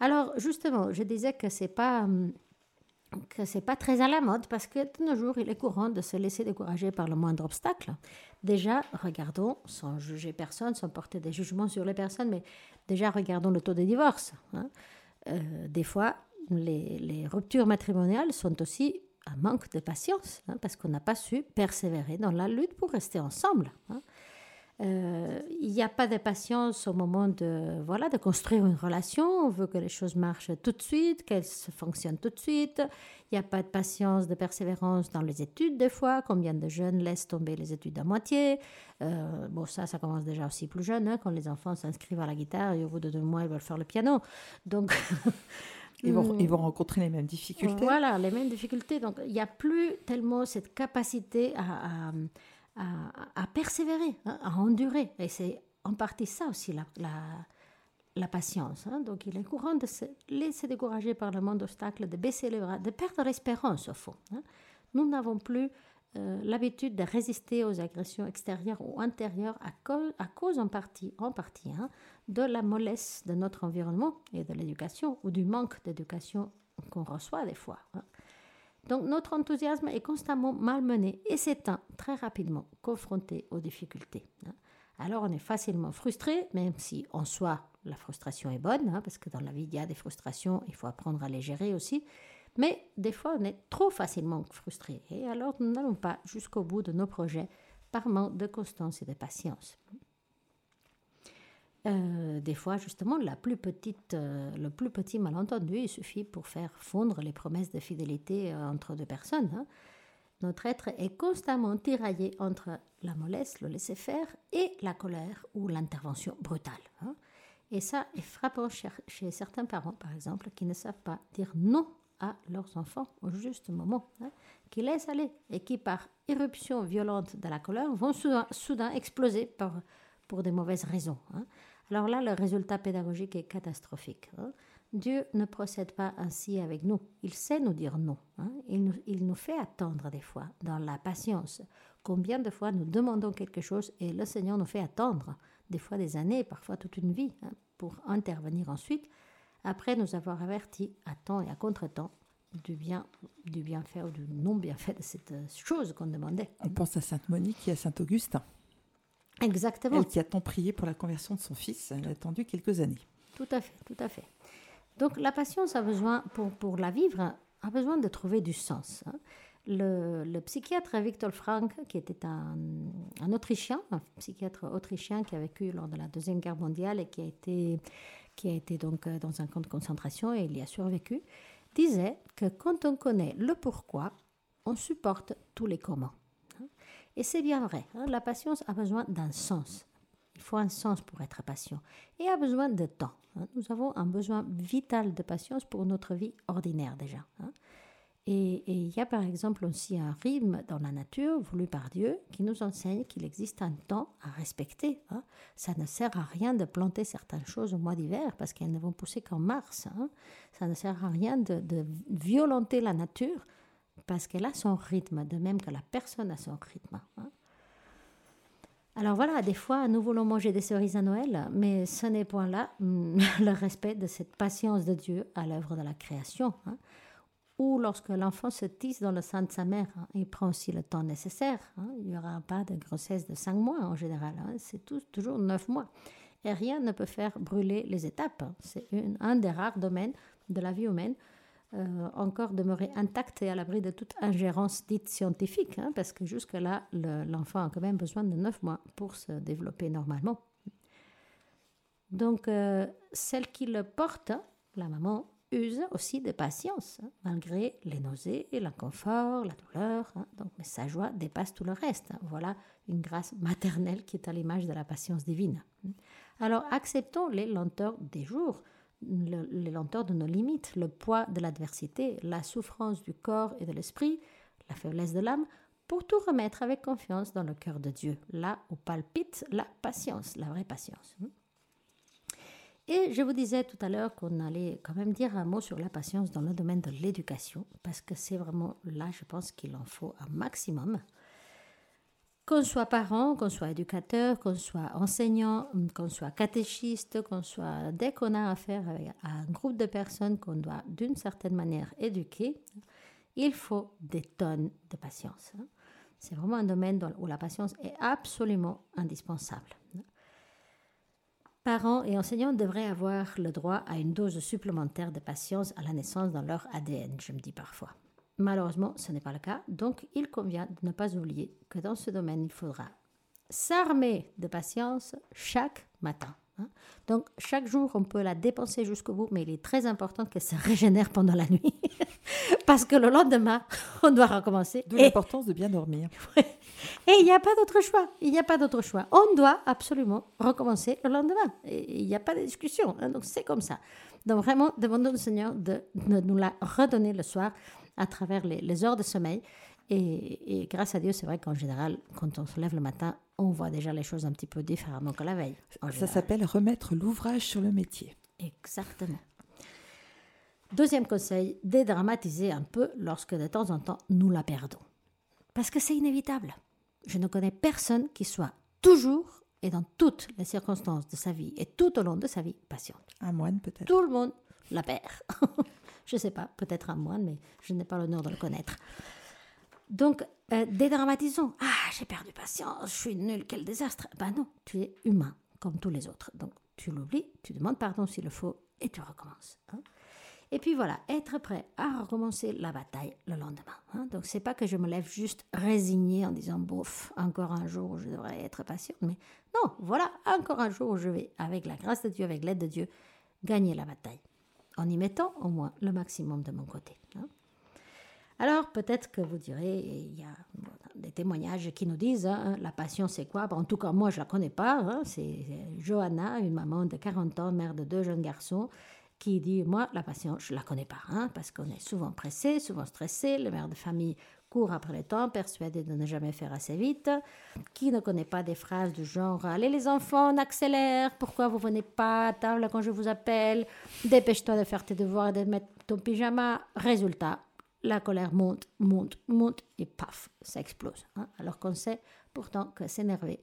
Alors justement, je disais que c'est pas que c'est pas très à la mode parce que de nos jours, il est courant de se laisser décourager par le moindre obstacle. Déjà, regardons, sans juger personne, sans porter des jugements sur les personnes, mais déjà regardons le taux de divorce. Hein. Euh, des fois, les, ruptures matrimoniales sont aussi un manque de patience, hein, parce qu'on n'a pas su persévérer dans la lutte pour rester ensemble. Hein. Euh, il n'y a pas de patience au moment de, voilà, de construire une relation. On veut que les choses marchent tout de suite, qu'elles fonctionnent tout de suite. Il n'y a pas de patience, de persévérance dans les études, des fois. Combien de jeunes laissent tomber les études à moitié? Euh, Bon, ça, ça commence déjà aussi plus jeune, hein, quand les enfants s'inscrivent à la guitare et au bout de deux mois, ils veulent faire le piano. Donc. Ils vont, ils vont rencontrer les mêmes difficultés. Voilà, les mêmes difficultés. Donc, il n'y a plus tellement cette capacité à, à, à, persévérer, hein, à endurer. Et c'est en partie ça aussi, la, la, la patience. Hein. Donc, il est courant de se laisser décourager par le monde d'obstacles, de baisser les bras, de perdre l'espérance, au fond. Hein. Nous n'avons plus euh, l'habitude de résister aux agressions extérieures ou intérieures à, cause, à cause en partie, en partie hein, de la mollesse de notre environnement et de l'éducation ou du manque d'éducation qu'on reçoit des fois. Hein. Donc notre enthousiasme est constamment malmené et s'éteint très rapidement, confronté aux difficultés. Hein. Alors on est facilement frustré, même si en soi la frustration est bonne, parce que dans la vie il y a des frustrations, il faut apprendre à les gérer aussi. Mais des fois, on est trop facilement frustré et alors nous n'allons pas jusqu'au bout de nos projets par manque de constance et de patience. Euh, des fois, justement, euh, le plus petit malentendu, suffit pour faire fondre les promesses de fidélité euh, entre deux personnes. Hein. Notre être est constamment tiraillé entre la mollesse, le laisser-faire, et la colère ou l'intervention brutale. Hein. Et ça est frappant chez certains parents, par exemple, qui ne savent pas dire non à leurs enfants au juste moment, hein, qui laissent aller et qui, par éruption violente de la colère, vont soudain, exploser pour des mauvaises raisons. Hein. Alors là, le résultat pédagogique est catastrophique. Hein. Dieu ne procède pas ainsi avec nous. Il sait nous dire non. Il, nous, il nous fait attendre des fois, dans la patience. Combien de fois nous demandons quelque chose et le Seigneur nous fait attendre, des fois des années, parfois toute une vie, pour intervenir ensuite après nous avoir avertis à temps et à contre-temps du bien, du bienfait ou du non-bienfait de cette chose qu'on demandait. On pense à Sainte Monique et à Saint Augustin. Exactement. Elle qui a tant prié pour la conversion de son fils, elle a attendu quelques années. Tout à fait, tout à fait. Donc la patience a besoin, pour, pour la vivre, a besoin de trouver du sens. Hein. Le, le, psychiatre Viktor Frank, qui était un, un, Autrichien, un psychiatre autrichien qui a vécu lors de la Deuxième Guerre mondiale et qui a été qui a été donc euh, dans un camp de concentration et il y a survécu, disait que quand on connaît le pourquoi, on supporte tous les comment. Hein. Et c'est bien vrai, hein, la patience a besoin d'un sens. Il faut un sens pour être patient et a besoin de temps. Hein. Nous avons un besoin vital de patience pour notre vie ordinaire déjà. Et, il y a par exemple aussi un rythme dans la nature voulu par Dieu qui nous enseigne qu'il existe un temps à respecter. Hein. Ça ne sert à rien de planter certaines choses au mois d'hiver parce qu'elles ne vont pousser qu'en mars. Hein. Ça ne sert à rien de, violenter la nature parce qu'elle a son rythme, de même que la personne a son rythme. Hein. Alors voilà, des fois, nous voulons manger des cerises à Noël, mais ce n'est point là le respect de cette patience de Dieu à l'œuvre de la création ou lorsque l'enfant se tisse dans le sein de sa mère, hein, il prend aussi le temps nécessaire. Hein. il n'y aura pas de grossesse de cinq mois en général, hein. c'est toujours neuf mois. Et rien ne peut faire brûler les étapes. C'est un des rares domaines de la vie humaine euh, encore demeurer intact et à l'abri de toute ingérence dite scientifique, hein, parce que jusque-là, l'enfant a quand même besoin de 9 mois pour se développer normalement. Donc, euh, celle qui le porte, la maman, use aussi de patience, hein, malgré les nausées, l'inconfort, la douleur. Hein. donc, mais sa joie dépasse tout le reste. Voilà une grâce maternelle qui est à l'image de la patience divine. Alors, acceptons les lenteurs des jours les lenteurs de nos limites, le poids de l'adversité, la souffrance du corps et de l'esprit, la faiblesse de l'âme, pour tout remettre avec confiance dans le cœur de Dieu, là où palpite la patience, la vraie patience. Et je vous disais tout à l'heure qu'on allait quand même dire un mot sur la patience dans le domaine de l'éducation, parce que c'est vraiment là, je pense qu'il en faut un maximum. Qu'on soit parent, qu'on soit éducateur, qu'on soit enseignant, qu'on soit catéchiste, qu'on soit dès qu'on a affaire à un groupe de personnes qu'on doit d'une certaine manière éduquer, il faut des tonnes de patience. Hein. C'est vraiment un domaine où la patience est absolument indispensable. Parents et enseignants devraient avoir le droit à une dose supplémentaire de patience à la naissance dans leur ADN, je me dis parfois. Malheureusement, ce n'est pas le cas, donc il convient de ne pas oublier que dans ce domaine, il faudra s'armer de patience chaque matin. Hein. Donc chaque jour, on peut la dépenser jusqu'au bout, mais il est très important qu'elle se régénère pendant la nuit, parce que le lendemain, on doit recommencer. D'où l'importance de bien dormir. Et il n'y a pas d'autre choix. Il n'y a pas d'autre choix. On doit absolument recommencer le lendemain. Il n'y a pas de discussion. Hein. Donc c'est comme ça. Donc vraiment, demandons au Seigneur de, de nous la redonner le soir à travers les, heures de sommeil. Et, grâce à Dieu, c'est vrai qu'en général, quand on se lève le matin, on voit déjà les choses un petit peu différemment que la veille. Ça s'appelle remettre l'ouvrage sur le métier. Exactement. Deuxième conseil, dédramatiser un peu lorsque de temps en temps nous la perdons. Parce que c'est inévitable. Je ne connais personne qui soit toujours et dans toutes les circonstances de sa vie et tout au long de sa vie patiente. Un moine peut-être. Tout le monde la perd. Je ne sais pas, peut-être un moine, mais je n'ai pas l'honneur de le connaître. Donc, euh, dédramatisons. Ah, j'ai perdu patience, je suis nul, quel désastre. Ben non, tu es humain, comme tous les autres. Donc, tu l'oublies, tu demandes pardon s'il le faut, et tu recommences. Hein. Et puis voilà, être prêt à recommencer la bataille le lendemain. Hein. Donc c'est pas que je me lève juste résigné en disant bof, encore un jour où je devrais être patient, mais non, voilà, encore un jour où je vais, avec la grâce de Dieu, avec l'aide de Dieu, gagner la bataille en y mettant au moins le maximum de mon côté. Hein. Alors peut-être que vous direz, il y a des témoignages qui nous disent, hein, la passion c'est quoi? En tout cas, moi je la connais pas. Hein. c'est Johanna, une maman de 40 ans, mère de deux jeunes garçons, qui dit, moi la passion je la connais pas, parce qu'on est souvent pressé, souvent stressé, le mère de famille court après le temps, persuadé de ne jamais faire assez vite, qui ne connaît pas des phrases du genre Allez les enfants, on accélère, pourquoi vous venez pas à table quand je vous appelle? Dépêche-toi de faire tes devoirs et de mettre ton pyjama. Résultat, la colère monte, monte, monte et paf, ça explose. Hein. Alors qu'on sait pourtant que s'énerver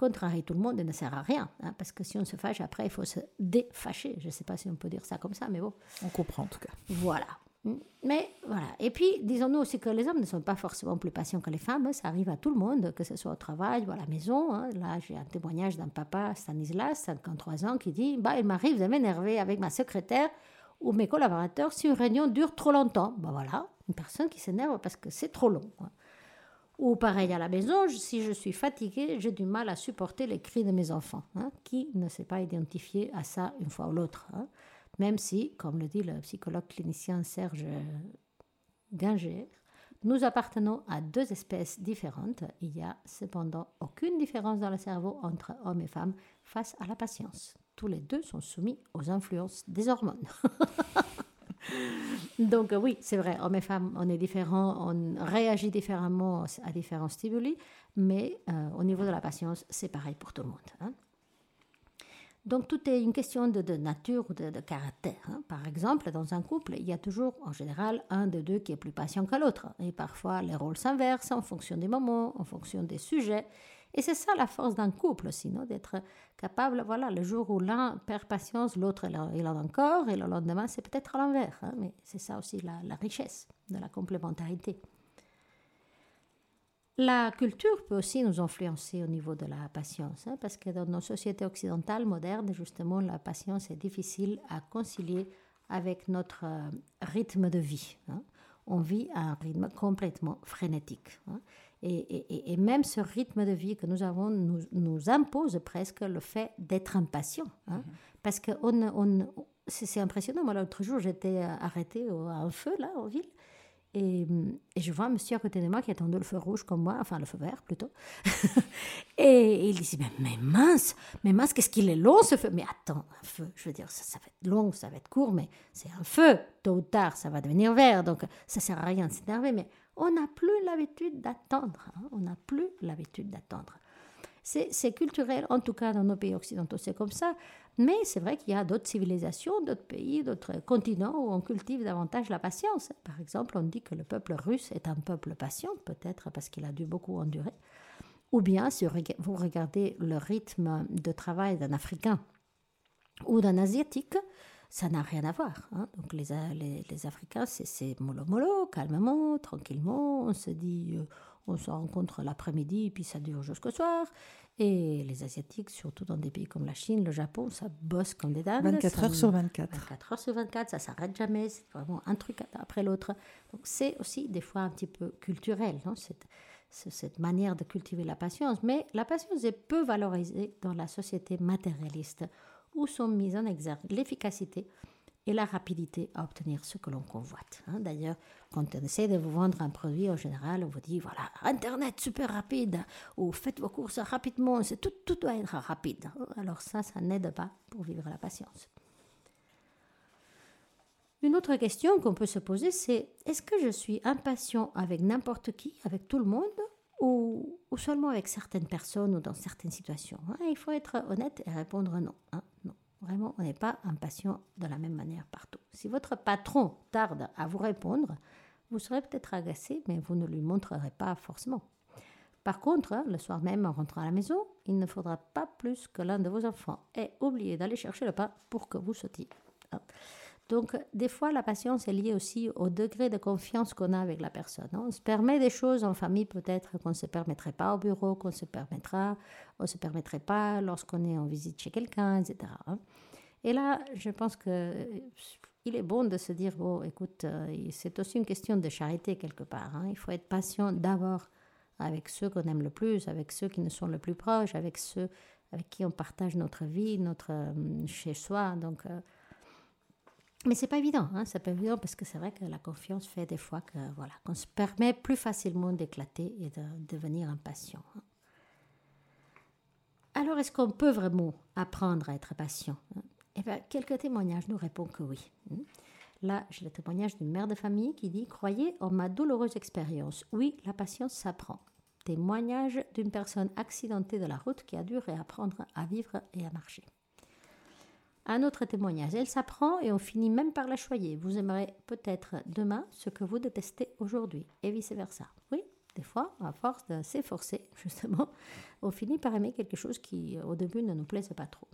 contrarie tout le monde et ne sert à rien. Hein, parce que si on se fâche, après, il faut se défâcher. Je ne sais pas si on peut dire ça comme ça, mais bon. On comprend en tout cas. Voilà. Mais voilà. Et puis, disons-nous aussi que les hommes ne sont pas forcément plus patients que les femmes. Ça arrive à tout le monde, que ce soit au travail ou à la maison. Hein. Là, j'ai un témoignage d'un papa, Stanislas, 53 ans, qui dit bah, Il m'arrive de m'énerver avec ma secrétaire ou mes collaborateurs si une réunion dure trop longtemps. Bah voilà, une personne qui s'énerve parce que c'est trop long. Ou pareil à la maison, si je suis fatiguée, j'ai du mal à supporter les cris de mes enfants. Hein. Qui ne s'est pas identifié à ça une fois ou l'autre hein même si, comme le dit le psychologue clinicien Serge Ginger, nous appartenons à deux espèces différentes. Il n'y a cependant aucune différence dans le cerveau entre hommes et femmes face à la patience. Tous les deux sont soumis aux influences des hormones. Donc oui, c'est vrai, hommes et femmes, on est différents, on réagit différemment à différents stimuli, mais euh, au niveau de la patience, c'est pareil pour tout le monde. Hein. Donc tout est une question de, nature ou de, caractère. Hein. Par exemple, dans un couple, il y a toujours en général un des deux qui est plus patient que l'autre. Et parfois, les rôles s'inversent en fonction des moments, en fonction des sujets. Et c'est ça la force d'un couple sinon d'être capable, voilà, le jour où l'un perd patience, l'autre il en a encore, et le lendemain c'est peut-être à. Hein. Mais c'est ça aussi la richesse de la complémentarité. La culture peut aussi nous influencer au niveau de la patience, hein, parce que dans nos sociétés occidentales modernes, justement, la patience est difficile à concilier avec notre euh, rythme de vie. hein. On vit à un rythme complètement frénétique. hein. Et, et- et même ce rythme de vie que nous avons nous, nous impose presque le fait d'être impatient. hein. Parce que on, on- c'est impressionnant. Moi, l'autre jour, j'étais euh, arrêtée à un feu, là, en ville. Et, hum, et je vois un monsieur à côté de moi qui attendait le feu rouge comme moi, enfin le feu vert plutôt. et, il dit mais, mince, mais mince, qu'est-ce qu'il est long ce feu? Mais attends, un feu, je veux dire, ça, ça va être long, ça va être court, mais c'est un feu. Tôt ou tard, ça va devenir vert, donc ça sert à rien de s'énerver. Mais on n'a plus l'habitude d'attendre. hein, on n'a plus l'habitude d'attendre. C'est culturel, en tout cas dans nos pays occidentaux, c'est comme ça. Mais c'est vrai qu'il y a d'autres civilisations, d'autres pays, d'autres continents où on cultive davantage la patience. Par exemple, on dit que le peuple russe est un peuple patient, peut-être parce qu'il a dû beaucoup endurer. Ou bien, si vous regardez le rythme de travail d'un Africain ou d'un Asiatique, ça n'a rien à voir. hein. Donc les, les, Africains, c'est- c'est mollo mollo, calmement, tranquillement. On se dit, euh, on se rencontre l'après-midi, puis ça dure jusqu'au soir. Et les Asiatiques, surtout dans des pays comme la Chine, le Japon, ça bosse comme des dingues. 24 Ça- heures sur 24. 24 heures sur 24, ça s'arrête jamais, c'est vraiment un truc après l'autre. Donc c'est aussi des fois un petit peu culturel, non, cette, ce- cette manière de cultiver la patience. Mais la patience est peu valorisée dans la société matérialiste, où sont mises en exergue l'efficacité et la rapidité à obtenir ce que l'on convoite. hein. D'ailleurs, quand on essaie de vous vendre un produit, en général, on vous dit, voilà, Internet super rapide, ou faites vos courses rapidement, tout, tout doit être rapide. Alors ça, ça n'aide pas pour vivre la patience. Une autre question qu'on peut se poser, c'est est-ce que je suis impatient avec n'importe qui, avec tout le monde, ou, seulement avec certaines personnes ou dans certaines situations hein? Il faut être honnête et répondre non. hein. On n'est pas impatient de la même manière partout. Si votre patron tarde à vous répondre, vous serez peut-être agacé, mais vous ne lui montrerez pas forcément. Par contre, le soir même, en rentrant à la maison, il ne faudra pas plus que l'un de vos enfants ait oublié d'aller chercher le pain pour que vous sautiez. Donc, des fois, la patience est liée aussi au degré de confiance qu'on a avec la personne. hein. On se permet des choses en famille peut-être qu'on ne se permettrait pas au bureau, qu'on se permettra, on ne se permettrait pas lorsqu'on est en visite chez quelqu'un, etc. hein. Et là, je pense que euh, est bon de se dire, oh, écoute, euh, c'est aussi une question de charité quelque part. hein. Il faut être patient d'abord avec ceux qu'on aime le plus, avec ceux qui nous sont le plus proches, avec ceux avec qui on partage notre vie, notre euh, chez soi. Donc, mais c'est pas évident, hein, c'est pas évident parce que c'est vrai que la confiance fait des fois que voilà qu'on se permet plus facilement d'éclater et de devenir impatient. hein. Alors, est-ce qu'on peut vraiment apprendre à être patient hein? Eh bien, quelques témoignages nous répondent que oui. hein. Là, j'ai le témoignage d'une mère de famille qui dit Croyez en ma douloureuse expérience. Oui, la patience s'apprend. Témoignage d'une personne accidentée de la route qui a dû réapprendre à vivre et à marcher. Un autre témoignage. Elle s'apprend et on finit même par la choyer. Vous aimerez peut-être demain ce que vous détestez aujourd'hui et vice-versa. Oui, des fois, à force de s'efforcer, justement, on finit par aimer quelque chose qui, au début, ne nous plaisait pas trop.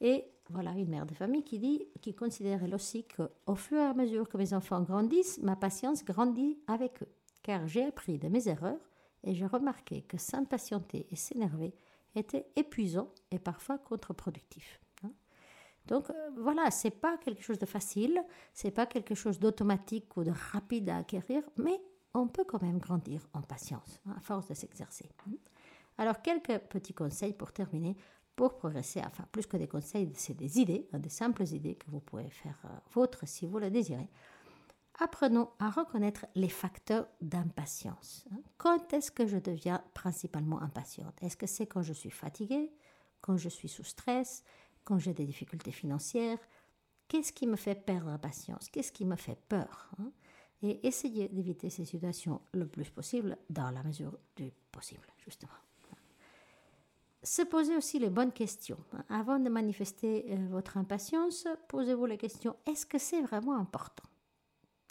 Et voilà une mère de famille qui dit, qui considère elle aussi qu'au fur et à mesure que mes enfants grandissent, ma patience grandit avec eux, car j'ai appris de mes erreurs et j'ai remarqué que s'impatienter et s'énerver était épuisant et parfois contre-productif. Donc euh, voilà, c'est pas quelque chose de facile, c'est pas quelque chose d'automatique ou de rapide à acquérir, mais on peut quand même grandir en patience hein, à force de s'exercer. hein. Alors quelques petits conseils pour terminer pour progresser, enfin plus que des conseils, c'est des idées, hein, des simples idées que vous pouvez faire euh, vôtres si vous le désirez. Apprenons à reconnaître les facteurs d'impatience. hein. Quand est-ce que je deviens principalement impatiente? Est-ce que c'est quand je suis fatiguée, quand je suis sous stress, quand j'ai des difficultés financières Qu'est-ce qui me fait perdre patience Qu'est-ce qui me fait peur hein Et essayez d'éviter ces situations le plus possible dans la mesure du possible, justement. Se poser aussi les bonnes questions. hein. Avant de manifester euh, votre impatience, posez-vous la question, est-ce que c'est vraiment important?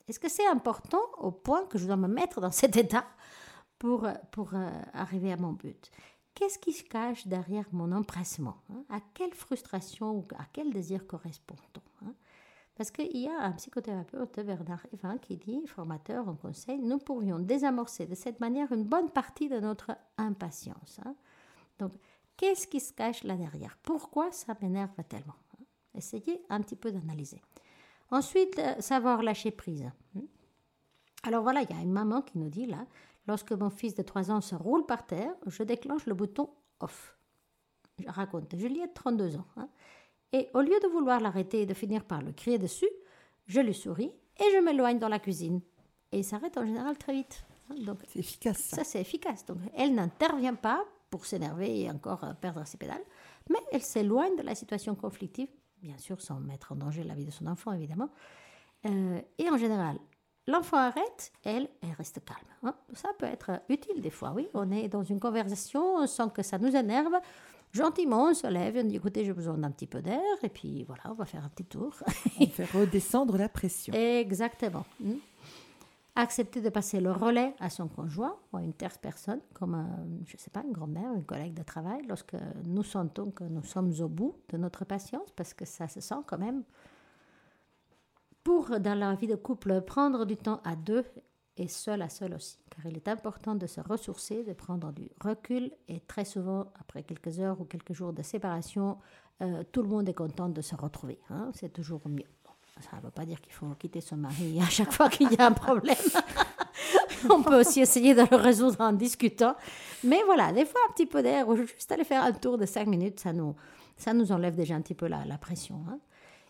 Est-ce que c'est important au point que je dois me mettre dans cet état pour, pour euh, arriver à mon but? Qu'est-ce qui se cache derrière mon empressement hein? À quelle frustration ou à quel désir correspond-on hein? Parce qu'il y a un psychothérapeute, Bernard Evin, qui dit, formateur en conseil, nous pourrions désamorcer de cette manière une bonne partie de notre impatience. hein? Donc, qu'est-ce qui se cache là derrière? Pourquoi ça m'énerve tellement Essayez un petit peu d'analyser. Ensuite, euh, savoir lâcher prise. Alors voilà, il y a une maman qui nous dit là, lorsque mon fils de 3 ans se roule par terre, je déclenche le bouton off. Je raconte Juliette, 32 ans. hein. Et au lieu de vouloir l'arrêter et de finir par le crier dessus, je lui souris et je m'éloigne dans la cuisine. Et il s'arrête en général très vite. hein. Donc C'est efficace. Ça. ça, c'est efficace. Donc, elle n'intervient pas pour s'énerver et encore euh, perdre ses pédales, mais elle s'éloigne de la situation conflictive, bien sûr sans mettre en danger la vie de son enfant, évidemment. Euh, et en général, l'enfant arrête, elle, elle reste calme. hein. Ça peut être utile des fois, oui. On est dans une conversation sans que ça nous énerve. Gentiment, on se lève on dit écoutez, j'ai besoin d'un petit peu d'air, et puis voilà, on va faire un petit tour. On fait redescendre la pression. Exactement. Mm. Accepter de passer le relais à son conjoint ou à une tierce personne, comme, un- je ne sais pas, une grand-mère, une collègue de travail, lorsque nous sentons que nous sommes au bout de notre patience, parce que ça se sent quand même. Pour, dans la vie de couple, prendre du temps à deux et seul à seul aussi, car il est important de se ressourcer, de prendre du recul, et très souvent, après quelques heures ou quelques jours de séparation, euh, tout le monde est content de se retrouver. hein. C'est toujours mieux. Ça ne veut pas dire qu'il faut quitter son mari à chaque fois qu'il y a un problème. On peut aussi essayer de le résoudre en discutant. Mais voilà, des fois, un petit peu d'air, ou juste aller faire un tour de cinq minutes, ça nous, ça nous enlève déjà un petit peu la, la pression. hein.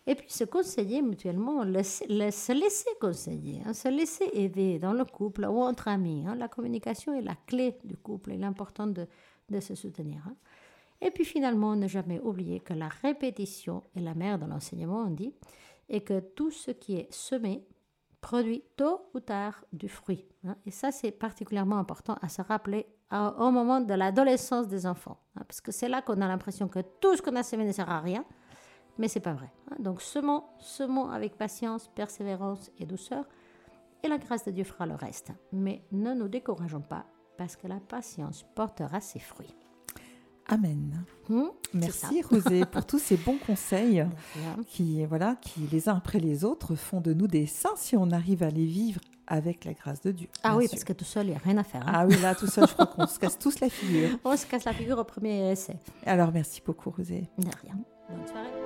Et puis se conseiller mutuellement, se laisser conseiller, hein, se laisser aider dans le couple ou entre amis. hein. La communication est la clé du couple. Il est important de, de se soutenir. hein. Et puis finalement, ne jamais oublier que la répétition est la mère de l'enseignement, on dit, et que tout ce qui est semé produit tôt ou tard du fruit. Et ça, c'est particulièrement important à se rappeler au moment de l'adolescence des enfants. parce que c'est là qu'on a l'impression que tout ce qu'on a semé ne sert à rien, mais c'est pas vrai. hein. Donc semons, semons avec patience, persévérance et douceur, et la grâce de Dieu fera le reste. Mais ne nous décourageons pas, parce que la patience portera ses fruits. Amen. Hmm. Merci Rosé pour tous ces bons conseils qui, voilà, qui les uns après les autres font de nous des saints si on arrive à les vivre avec la grâce de Dieu. Ah oui, sûr. parce que tout seul, il n'y a rien à faire. hein. Ah oui, là, tout seul, je crois qu'on se casse tous la figure. On se casse la figure au premier essai. Alors, merci beaucoup, Rosé. De rien. Bonne soirée.